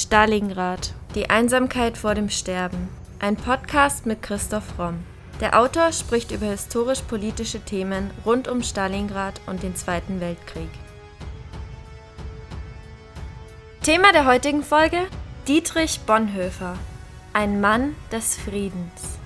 Stalingrad. Die Einsamkeit vor dem Sterben. Ein Podcast mit Christoph Romm. Der Autor spricht über historisch-politische Themen rund um Stalingrad und den Zweiten Weltkrieg. Thema der heutigen Folge: Dietrich Bonhoeffer. Ein Mann des Friedens.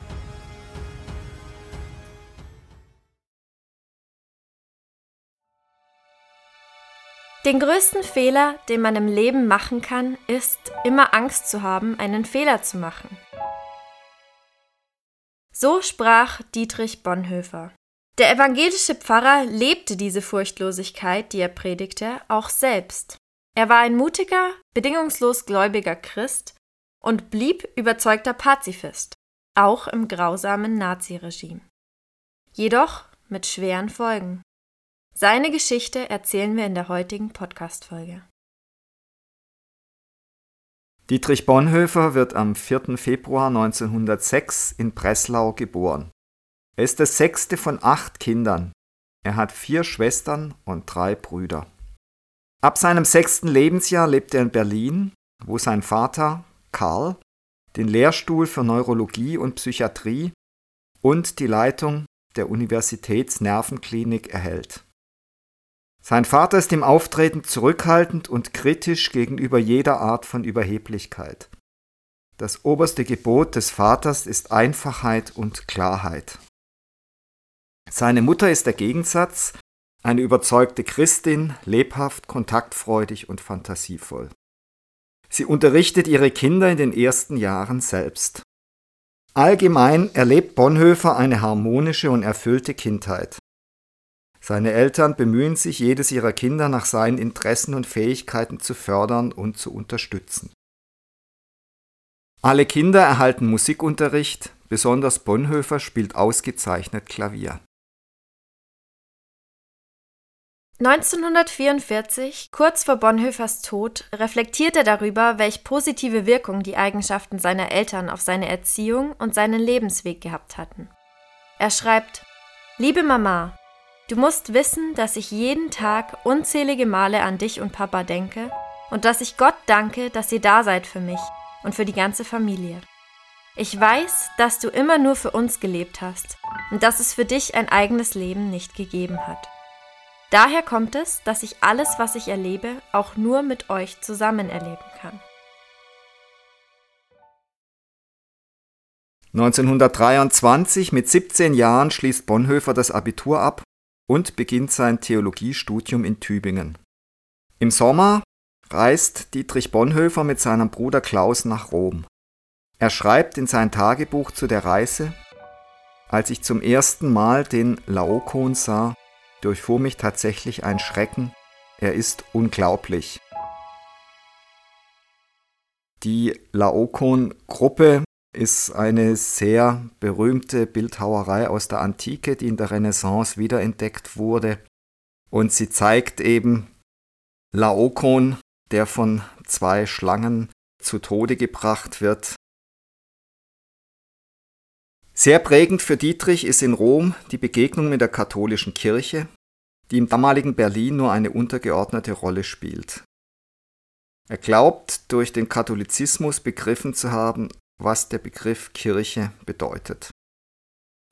Den größten Fehler, den man im Leben machen kann, ist, immer Angst zu haben, einen Fehler zu machen. So sprach Dietrich Bonhoeffer. Der evangelische Pfarrer lebte diese Furchtlosigkeit, die er predigte, auch selbst. Er war ein mutiger, bedingungslos gläubiger Christ und blieb überzeugter Pazifist, auch im grausamen Naziregime. Jedoch mit schweren Folgen. Seine Geschichte erzählen wir in der heutigen Podcast-Folge. Dietrich Bonhoeffer wird am 4. Februar 1906 in Breslau geboren. Er ist der sechste von acht Kindern. Er hat vier Schwestern und drei Brüder. Ab seinem sechsten Lebensjahr lebt er in Berlin, wo sein Vater, Karl, den Lehrstuhl für Neurologie und Psychiatrie und die Leitung der Universitätsnervenklinik erhält. Sein Vater ist im Auftreten zurückhaltend und kritisch gegenüber jeder Art von Überheblichkeit. Das oberste Gebot des Vaters ist Einfachheit und Klarheit. Seine Mutter ist der Gegensatz, eine überzeugte Christin, lebhaft, kontaktfreudig und fantasievoll. Sie unterrichtet ihre Kinder in den ersten Jahren selbst. Allgemein erlebt Bonhoeffer eine harmonische und erfüllte Kindheit. Seine Eltern bemühen sich, jedes ihrer Kinder nach seinen Interessen und Fähigkeiten zu fördern und zu unterstützen. Alle Kinder erhalten Musikunterricht, besonders Bonhoeffer spielt ausgezeichnet Klavier. 1944, kurz vor Bonhoeffers Tod, reflektiert er darüber, welch positive Wirkung die Eigenschaften seiner Eltern auf seine Erziehung und seinen Lebensweg gehabt hatten. Er schreibt: Liebe Mama, Du musst wissen, dass ich jeden Tag unzählige Male an dich und Papa denke und dass ich Gott danke, dass ihr da seid für mich und für die ganze Familie. Ich weiß, dass du immer nur für uns gelebt hast und dass es für dich ein eigenes Leben nicht gegeben hat. Daher kommt es, dass ich alles, was ich erlebe, auch nur mit euch zusammen erleben kann. 1923 mit 17 Jahren schließt Bonhoeffer das Abitur ab und beginnt sein Theologiestudium in Tübingen. Im Sommer reist Dietrich Bonhoeffer mit seinem Bruder Klaus nach Rom. Er schreibt in sein Tagebuch zu der Reise, als ich zum ersten Mal den Laokon sah, durchfuhr mich tatsächlich ein Schrecken, er ist unglaublich. Die Laokon-Gruppe ist eine sehr berühmte Bildhauerei aus der Antike, die in der Renaissance wiederentdeckt wurde. Und sie zeigt eben Laokon, der von zwei Schlangen zu Tode gebracht wird. Sehr prägend für Dietrich ist in Rom die Begegnung mit der katholischen Kirche, die im damaligen Berlin nur eine untergeordnete Rolle spielt. Er glaubt, durch den Katholizismus begriffen zu haben, was der Begriff Kirche bedeutet.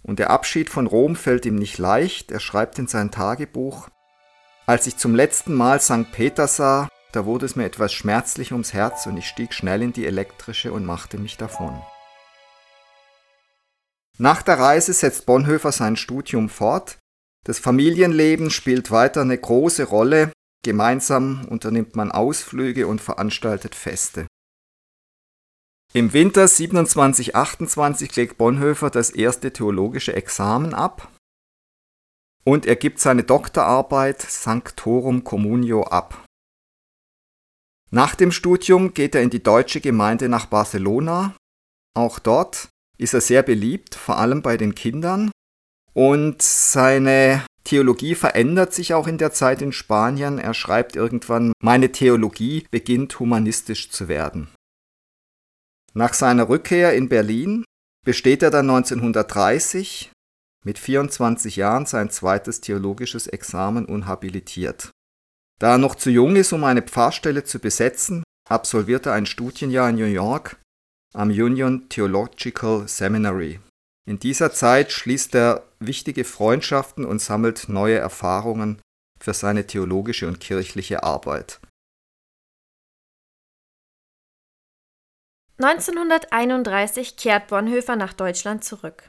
Und der Abschied von Rom fällt ihm nicht leicht. Er schreibt in sein Tagebuch, als ich zum letzten Mal St. Peter sah, da wurde es mir etwas schmerzlich ums Herz und ich stieg schnell in die elektrische und machte mich davon. Nach der Reise setzt Bonhoeffer sein Studium fort. Das Familienleben spielt weiter eine große Rolle. Gemeinsam unternimmt man Ausflüge und veranstaltet Feste. Im Winter 27-28 legt Bonhoeffer das erste theologische Examen ab und er gibt seine Doktorarbeit Sanctorum Communio ab. Nach dem Studium geht er in die deutsche Gemeinde nach Barcelona. Auch dort ist er sehr beliebt, vor allem bei den Kindern. Und seine Theologie verändert sich auch in der Zeit in Spanien. Er schreibt irgendwann, meine Theologie beginnt humanistisch zu werden. Nach seiner Rückkehr in Berlin besteht er dann 1930 mit 24 Jahren sein zweites theologisches Examen und habilitiert. Da er noch zu jung ist, um eine Pfarrstelle zu besetzen, absolvierte ein Studienjahr in New York am Union Theological Seminary. In dieser Zeit schließt er wichtige Freundschaften und sammelt neue Erfahrungen für seine theologische und kirchliche Arbeit. 1931 kehrt Bonhoeffer nach Deutschland zurück.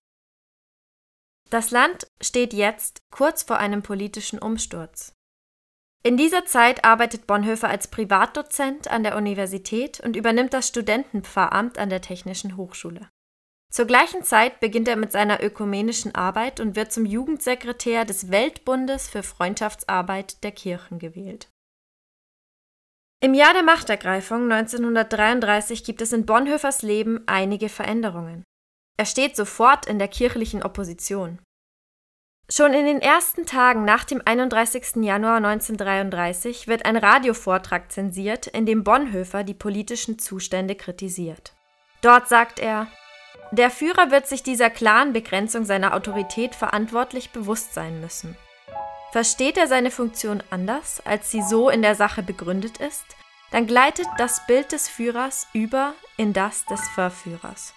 Das Land steht jetzt kurz vor einem politischen Umsturz. In dieser Zeit arbeitet Bonhoeffer als Privatdozent an der Universität und übernimmt das Studentenpfarramt an der Technischen Hochschule. Zur gleichen Zeit beginnt er mit seiner ökumenischen Arbeit und wird zum Jugendsekretär des Weltbundes für Freundschaftsarbeit der Kirchen gewählt. Im Jahr der Machtergreifung 1933 gibt es in Bonhoeffers Leben einige Veränderungen. Er steht sofort in der kirchlichen Opposition. Schon in den ersten Tagen nach dem 31. Januar 1933 wird ein Radiovortrag zensiert, in dem Bonhoeffer die politischen Zustände kritisiert. Dort sagt er, der Führer wird sich dieser klaren Begrenzung seiner Autorität verantwortlich bewusst sein müssen. Versteht er seine Funktion anders, als sie so in der Sache begründet ist, dann gleitet das Bild des Führers über in das des Verführers.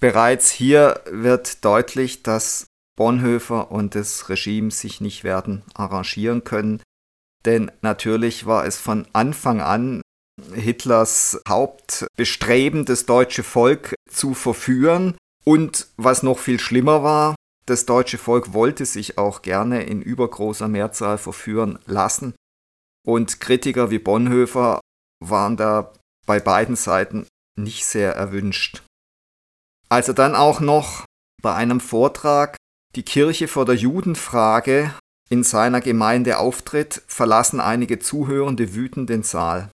Bereits hier wird deutlich, dass Bonhoeffer und das Regime sich nicht werden arrangieren können, denn natürlich war es von Anfang an Hitlers Hauptbestreben, das deutsche Volk zu verführen. Und was noch viel schlimmer war, das deutsche Volk wollte sich auch gerne in übergroßer Mehrzahl verführen lassen. Und Kritiker wie Bonhoeffer waren da bei beiden Seiten nicht sehr erwünscht. Als er dann auch noch bei einem Vortrag die Kirche vor der Judenfrage in seiner Gemeinde auftritt, verlassen einige Zuhörende wütend den Saal.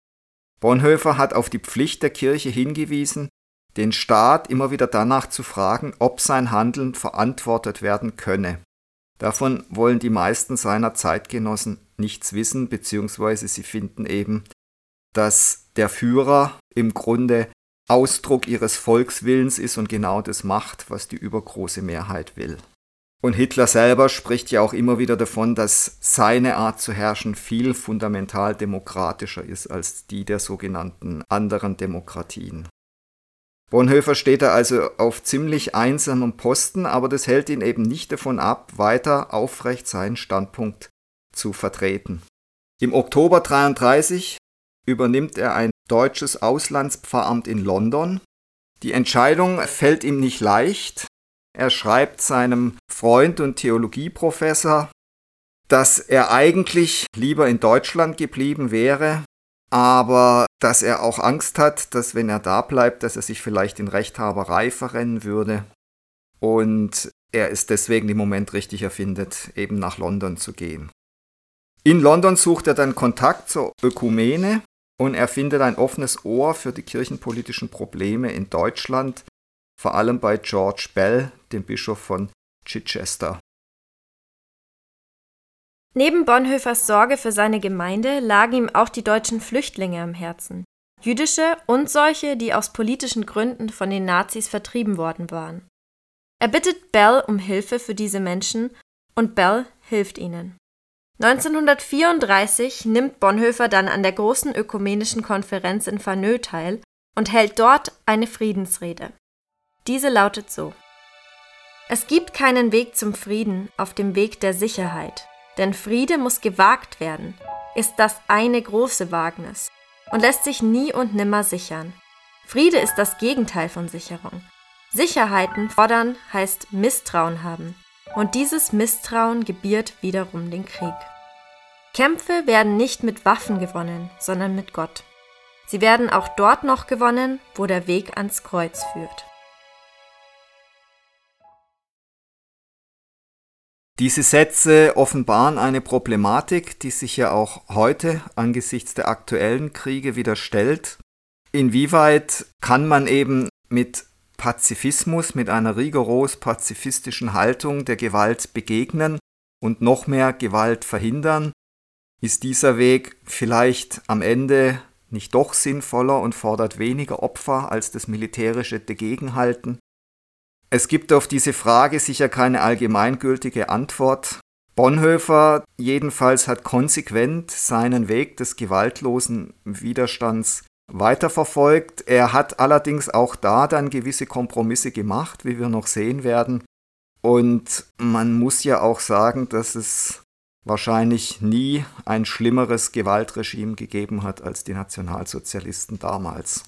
Bonhoeffer hat auf die Pflicht der Kirche hingewiesen, den Staat immer wieder danach zu fragen, ob sein Handeln verantwortet werden könne. Davon wollen die meisten seiner Zeitgenossen nichts wissen, beziehungsweise sie finden eben, dass der Führer im Grunde Ausdruck ihres Volkswillens ist und genau das macht, was die übergroße Mehrheit will. Und Hitler selber spricht ja auch immer wieder davon, dass seine Art zu herrschen viel fundamental demokratischer ist als die der sogenannten anderen Demokratien. Bonhoeffer steht da also auf ziemlich einsamem Posten, aber das hält ihn eben nicht davon ab, weiter aufrecht seinen Standpunkt zu vertreten. Im Oktober 33 übernimmt er ein deutsches Auslandspfarramt in London. Die Entscheidung fällt ihm nicht leicht. Er schreibt seinem Freund und Theologieprofessor, dass er eigentlich lieber in Deutschland geblieben wäre, aber dass er auch Angst hat, dass wenn er da bleibt, dass er sich vielleicht in Rechthaberei verrennen würde und er es deswegen im Moment richtig erfindet, eben nach London zu gehen. In London sucht er dann Kontakt zur Ökumene und er findet ein offenes Ohr für die kirchenpolitischen Probleme in Deutschland, vor allem bei George Bell, dem Bischof von Chichester. Neben Bonhoeffers Sorge für seine Gemeinde lagen ihm auch die deutschen Flüchtlinge am Herzen. Jüdische und solche, die aus politischen Gründen von den Nazis vertrieben worden waren. Er bittet Bell um Hilfe für diese Menschen und Bell hilft ihnen. 1934 nimmt Bonhoeffer dann an der großen ökumenischen Konferenz in Fanö teil und hält dort eine Friedensrede. Diese lautet so Es gibt keinen Weg zum Frieden auf dem Weg der Sicherheit, denn Friede muss gewagt werden, ist das eine große Wagnis und lässt sich nie und nimmer sichern. Friede ist das Gegenteil von Sicherung. Sicherheiten fordern heißt Misstrauen haben, und dieses Misstrauen gebiert wiederum den Krieg. Kämpfe werden nicht mit Waffen gewonnen, sondern mit Gott. Sie werden auch dort noch gewonnen, wo der Weg ans Kreuz führt. Diese Sätze offenbaren eine Problematik, die sich ja auch heute angesichts der aktuellen Kriege wieder stellt. Inwieweit kann man eben mit Pazifismus, mit einer rigoros pazifistischen Haltung der Gewalt begegnen und noch mehr Gewalt verhindern? Ist dieser Weg vielleicht am Ende nicht doch sinnvoller und fordert weniger Opfer als das militärische Dagegenhalten? Es gibt auf diese Frage sicher keine allgemeingültige Antwort. Bonhoeffer jedenfalls hat konsequent seinen Weg des gewaltlosen Widerstands weiterverfolgt. Er hat allerdings auch da dann gewisse Kompromisse gemacht, wie wir noch sehen werden. Und man muss ja auch sagen, dass es wahrscheinlich nie ein schlimmeres Gewaltregime gegeben hat als die Nationalsozialisten damals.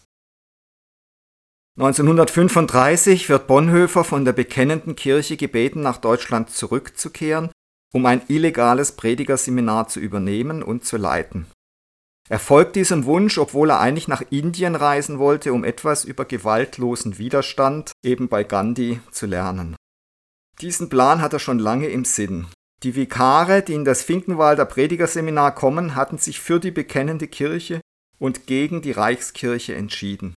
1935 wird Bonhoeffer von der bekennenden Kirche gebeten, nach Deutschland zurückzukehren, um ein illegales Predigerseminar zu übernehmen und zu leiten. Er folgt diesem Wunsch, obwohl er eigentlich nach Indien reisen wollte, um etwas über gewaltlosen Widerstand eben bei Gandhi zu lernen. Diesen Plan hat er schon lange im Sinn. Die Vikare, die in das Finkenwalder Predigerseminar kommen, hatten sich für die bekennende Kirche und gegen die Reichskirche entschieden.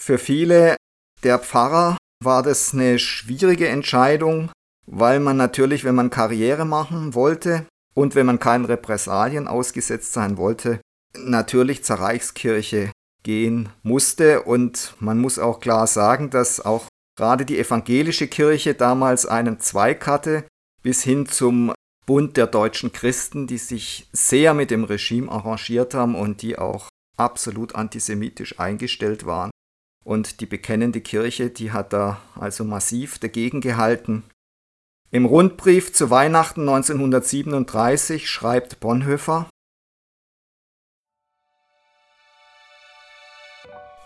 Für viele der Pfarrer war das eine schwierige Entscheidung, weil man natürlich, wenn man Karriere machen wollte und wenn man keinen Repressalien ausgesetzt sein wollte, natürlich zur Reichskirche gehen musste. Und man muss auch klar sagen, dass auch gerade die evangelische Kirche damals einen Zweig hatte, bis hin zum Bund der deutschen Christen, die sich sehr mit dem Regime arrangiert haben und die auch absolut antisemitisch eingestellt waren. Und die bekennende Kirche, die hat da also massiv dagegen gehalten. Im Rundbrief zu Weihnachten 1937 schreibt Bonhoeffer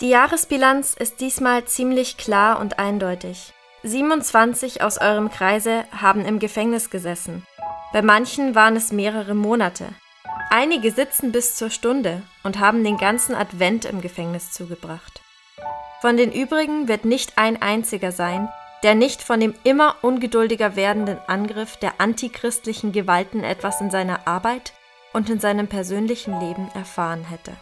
Die Jahresbilanz ist diesmal ziemlich klar und eindeutig. 27 aus eurem Kreise haben im Gefängnis gesessen. Bei manchen waren es mehrere Monate. Einige sitzen bis zur Stunde und haben den ganzen Advent im Gefängnis zugebracht. Von den übrigen wird nicht ein einziger sein, der nicht von dem immer ungeduldiger werdenden Angriff der antichristlichen Gewalten etwas in seiner Arbeit und in seinem persönlichen Leben erfahren hätte.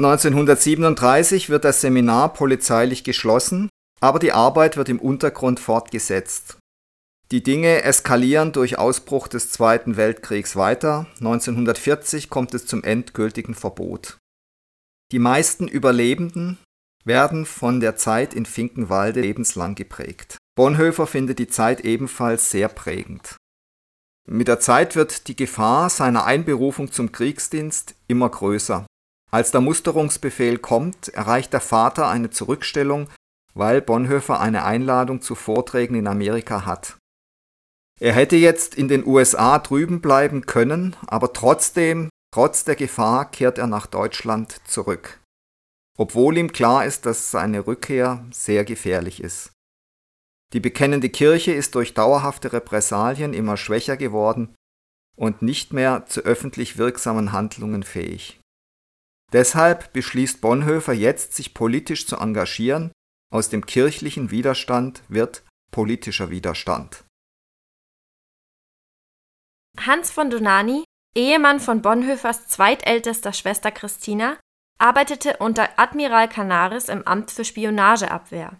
1937 wird das Seminar polizeilich geschlossen, aber die Arbeit wird im Untergrund fortgesetzt. Die Dinge eskalieren durch Ausbruch des Zweiten Weltkriegs weiter. 1940 kommt es zum endgültigen Verbot. Die meisten Überlebenden werden von der Zeit in Finkenwalde lebenslang geprägt. Bonhoeffer findet die Zeit ebenfalls sehr prägend. Mit der Zeit wird die Gefahr seiner Einberufung zum Kriegsdienst immer größer. Als der Musterungsbefehl kommt, erreicht der Vater eine Zurückstellung, weil Bonhoeffer eine Einladung zu Vorträgen in Amerika hat. Er hätte jetzt in den USA drüben bleiben können, aber trotzdem, trotz der Gefahr, kehrt er nach Deutschland zurück. Obwohl ihm klar ist, dass seine Rückkehr sehr gefährlich ist. Die bekennende Kirche ist durch dauerhafte Repressalien immer schwächer geworden und nicht mehr zu öffentlich wirksamen Handlungen fähig. Deshalb beschließt Bonhoeffer jetzt, sich politisch zu engagieren. Aus dem kirchlichen Widerstand wird politischer Widerstand. Hans von Donani, Ehemann von Bonhoeffers zweitältester Schwester Christina, arbeitete unter Admiral Canaris im Amt für Spionageabwehr.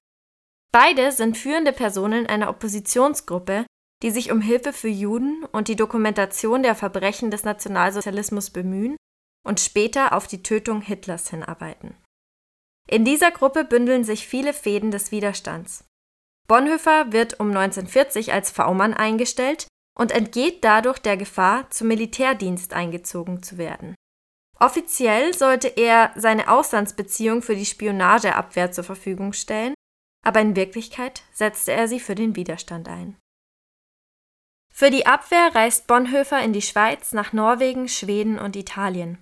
Beide sind führende Personen einer Oppositionsgruppe, die sich um Hilfe für Juden und die Dokumentation der Verbrechen des Nationalsozialismus bemühen und später auf die Tötung Hitlers hinarbeiten. In dieser Gruppe bündeln sich viele Fäden des Widerstands. Bonhoeffer wird um 1940 als V-Mann eingestellt und entgeht dadurch der Gefahr, zum Militärdienst eingezogen zu werden. Offiziell sollte er seine Auslandsbeziehung für die Spionageabwehr zur Verfügung stellen, aber in Wirklichkeit setzte er sie für den Widerstand ein. Für die Abwehr reist Bonhoeffer in die Schweiz, nach Norwegen, Schweden und Italien.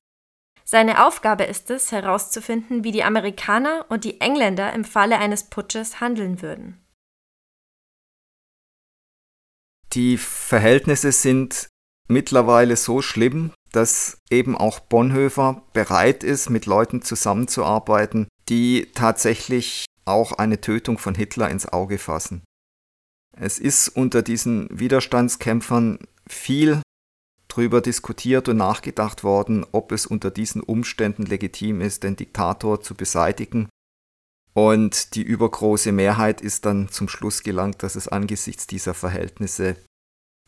Seine Aufgabe ist es, herauszufinden, wie die Amerikaner und die Engländer im Falle eines Putsches handeln würden. Die Verhältnisse sind mittlerweile so schlimm, dass eben auch Bonhoeffer bereit ist, mit Leuten zusammenzuarbeiten, die tatsächlich auch eine Tötung von Hitler ins Auge fassen. Es ist unter diesen Widerstandskämpfern viel drüber diskutiert und nachgedacht worden, ob es unter diesen Umständen legitim ist, den Diktator zu beseitigen. Und die übergroße Mehrheit ist dann zum Schluss gelangt, dass es angesichts dieser Verhältnisse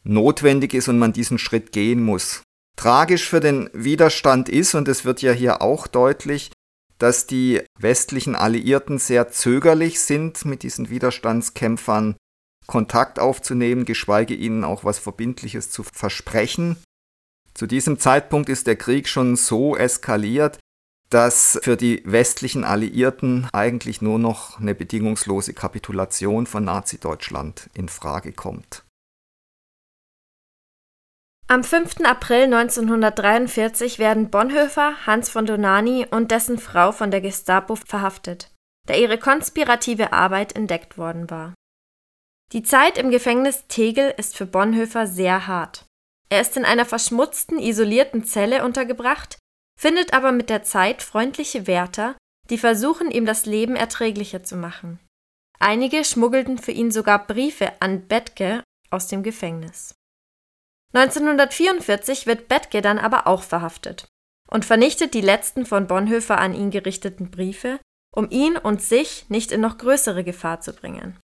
notwendig ist und man diesen Schritt gehen muss. Tragisch für den Widerstand ist, und es wird ja hier auch deutlich, dass die westlichen Alliierten sehr zögerlich sind, mit diesen Widerstandskämpfern Kontakt aufzunehmen, geschweige ihnen auch was Verbindliches zu versprechen. Zu diesem Zeitpunkt ist der Krieg schon so eskaliert, dass für die westlichen Alliierten eigentlich nur noch eine bedingungslose Kapitulation von Nazi-Deutschland in Frage kommt. Am 5. April 1943 werden Bonhoeffer, Hans von Donani und dessen Frau von der Gestapo verhaftet, da ihre konspirative Arbeit entdeckt worden war. Die Zeit im Gefängnis Tegel ist für Bonhoeffer sehr hart. Er ist in einer verschmutzten, isolierten Zelle untergebracht, findet aber mit der Zeit freundliche Wärter, die versuchen, ihm das Leben erträglicher zu machen. Einige schmuggelten für ihn sogar Briefe an Bettke aus dem Gefängnis. 1944 wird Bettke dann aber auch verhaftet und vernichtet die letzten von Bonhoeffer an ihn gerichteten Briefe, um ihn und sich nicht in noch größere Gefahr zu bringen.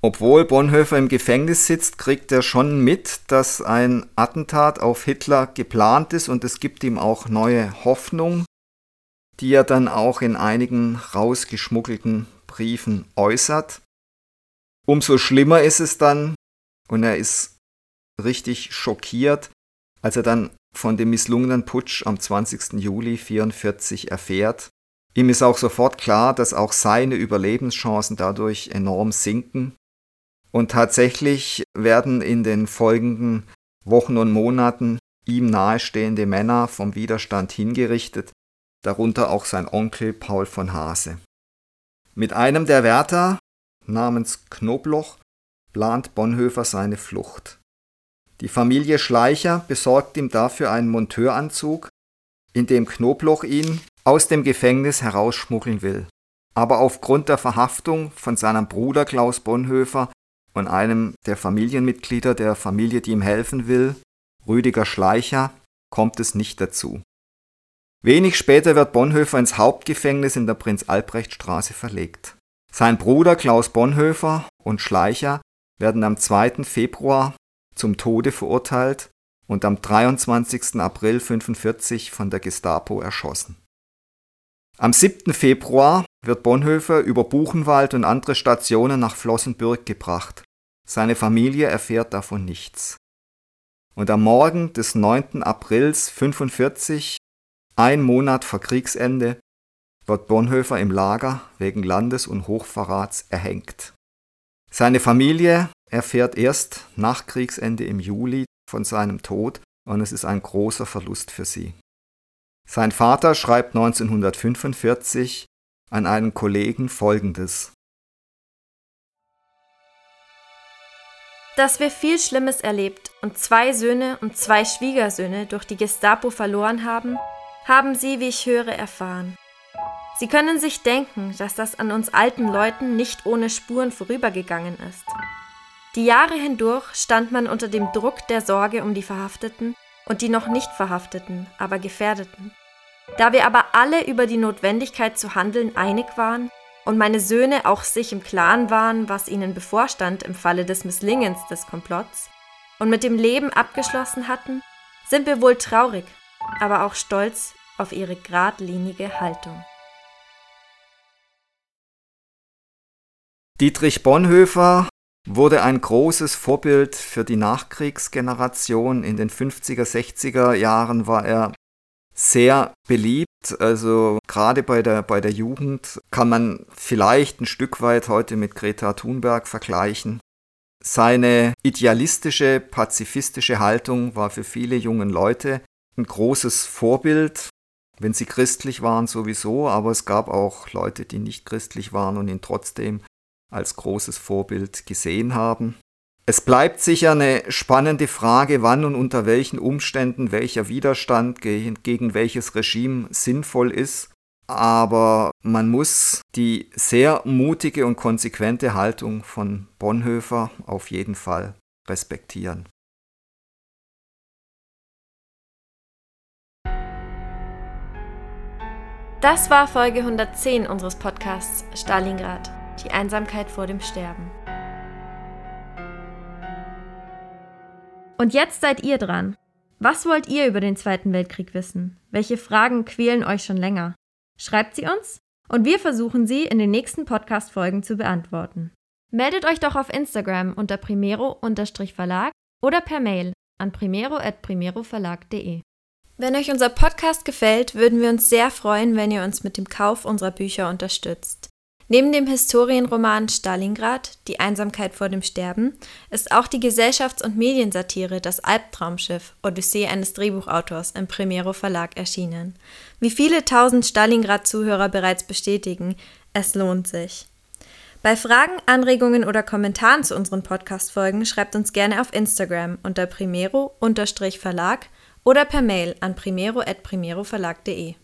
Obwohl Bonhoeffer im Gefängnis sitzt, kriegt er schon mit, dass ein Attentat auf Hitler geplant ist und es gibt ihm auch neue Hoffnung, die er dann auch in einigen rausgeschmuggelten Briefen äußert. Umso schlimmer ist es dann, und er ist richtig schockiert, als er dann von dem misslungenen Putsch am 20. Juli 1944 erfährt. Ihm ist auch sofort klar, dass auch seine Überlebenschancen dadurch enorm sinken. Und tatsächlich werden in den folgenden Wochen und Monaten ihm nahestehende Männer vom Widerstand hingerichtet, darunter auch sein Onkel Paul von Hase. Mit einem der Wärter namens Knobloch plant Bonhoeffer seine Flucht. Die Familie Schleicher besorgt ihm dafür einen Monteuranzug, in dem Knobloch ihn aus dem Gefängnis herausschmuggeln will. Aber aufgrund der Verhaftung von seinem Bruder Klaus Bonhoeffer und einem der Familienmitglieder der Familie, die ihm helfen will, Rüdiger Schleicher, kommt es nicht dazu. Wenig später wird Bonhoeffer ins Hauptgefängnis in der Prinz-Albrecht-Straße verlegt. Sein Bruder Klaus Bonhoeffer und Schleicher werden am 2. Februar zum Tode verurteilt und am 23. April 1945 von der Gestapo erschossen. Am 7. Februar wird Bonhoeffer über Buchenwald und andere Stationen nach Flossenbürg gebracht. Seine Familie erfährt davon nichts. Und am Morgen des 9. Aprils 1945, ein Monat vor Kriegsende, wird Bonhoeffer im Lager wegen Landes- und Hochverrats erhängt. Seine Familie erfährt erst nach Kriegsende im Juli von seinem Tod und es ist ein großer Verlust für sie. Sein Vater schreibt 1945 an einen Kollegen Folgendes. Dass wir viel Schlimmes erlebt und zwei Söhne und zwei Schwiegersöhne durch die Gestapo verloren haben, haben sie, wie ich höre, erfahren. Sie können sich denken, dass das an uns alten Leuten nicht ohne Spuren vorübergegangen ist. Die Jahre hindurch stand man unter dem Druck der Sorge um die Verhafteten und die noch nicht Verhafteten, aber Gefährdeten. Da wir aber alle über die Notwendigkeit zu handeln einig waren und meine Söhne auch sich im Klaren waren, was ihnen bevorstand im Falle des Misslingens des Komplotts, und mit dem Leben abgeschlossen hatten, sind wir wohl traurig, aber auch stolz auf ihre geradlinige Haltung. Dietrich Bonhoeffer wurde ein großes Vorbild für die Nachkriegsgeneration. In den 50er, 60er Jahren war er sehr beliebt. Also gerade bei der, bei der Jugend kann man vielleicht ein Stück weit heute mit Greta Thunberg vergleichen. Seine idealistische, pazifistische Haltung war für viele jungen Leute ein großes Vorbild, wenn sie christlich waren sowieso, aber es gab auch Leute, die nicht christlich waren und ihn trotzdem als großes Vorbild gesehen haben. Es bleibt sicher eine spannende Frage, wann und unter welchen Umständen welcher Widerstand gegen welches Regime sinnvoll ist, aber man muss die sehr mutige und konsequente Haltung von Bonhoeffer auf jeden Fall respektieren. Das war Folge 110 unseres Podcasts Stalingrad die Einsamkeit vor dem Sterben. Und jetzt seid ihr dran. Was wollt ihr über den Zweiten Weltkrieg wissen? Welche Fragen quälen euch schon länger? Schreibt sie uns und wir versuchen sie in den nächsten Podcast-Folgen zu beantworten. Meldet euch doch auf Instagram unter primero-verlag oder per Mail an primero.primeroverlag.de. Wenn euch unser Podcast gefällt, würden wir uns sehr freuen, wenn ihr uns mit dem Kauf unserer Bücher unterstützt. Neben dem Historienroman Stalingrad, Die Einsamkeit vor dem Sterben, ist auch die Gesellschafts- und Mediensatire Das Albtraumschiff, Odyssee eines Drehbuchautors im Primero Verlag erschienen. Wie viele tausend Stalingrad-Zuhörer bereits bestätigen, es lohnt sich. Bei Fragen, Anregungen oder Kommentaren zu unseren Podcast-Folgen schreibt uns gerne auf Instagram unter primero-verlag oder per Mail an primero.primeroverlag.de.